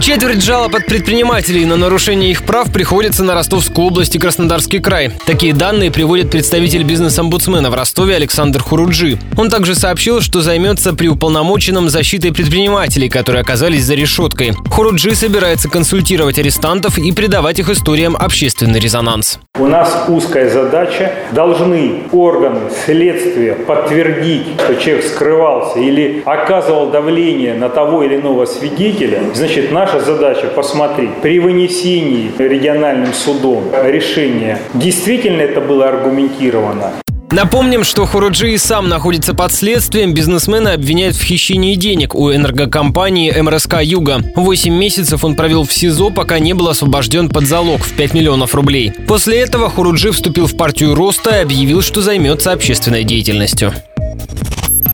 Четверть жалоб от предпринимателей на нарушение их прав приходится на Ростовскую область и Краснодарский край. Такие данные приводит представитель бизнес-омбудсмена в Ростове Александр Хуруджи. Он также сообщил, что займется при уполномоченном защитой предпринимателей, которые оказались за решеткой. Хуруджи собирается консультировать арестантов и придавать их историям общественный резонанс. У нас узкая задача. Должны органы следствия подтвердить, что человек скрывался или оказывал давление на того или иного свидетеля. Значит, наш наша задача посмотреть при вынесении региональным судом решения, действительно это было аргументировано. Напомним, что Хуруджи и сам находится под следствием. Бизнесмена обвиняют в хищении денег у энергокомпании МРСК «Юга». Восемь месяцев он провел в СИЗО, пока не был освобожден под залог в 5 миллионов рублей. После этого Хуруджи вступил в партию Роста и объявил, что займется общественной деятельностью.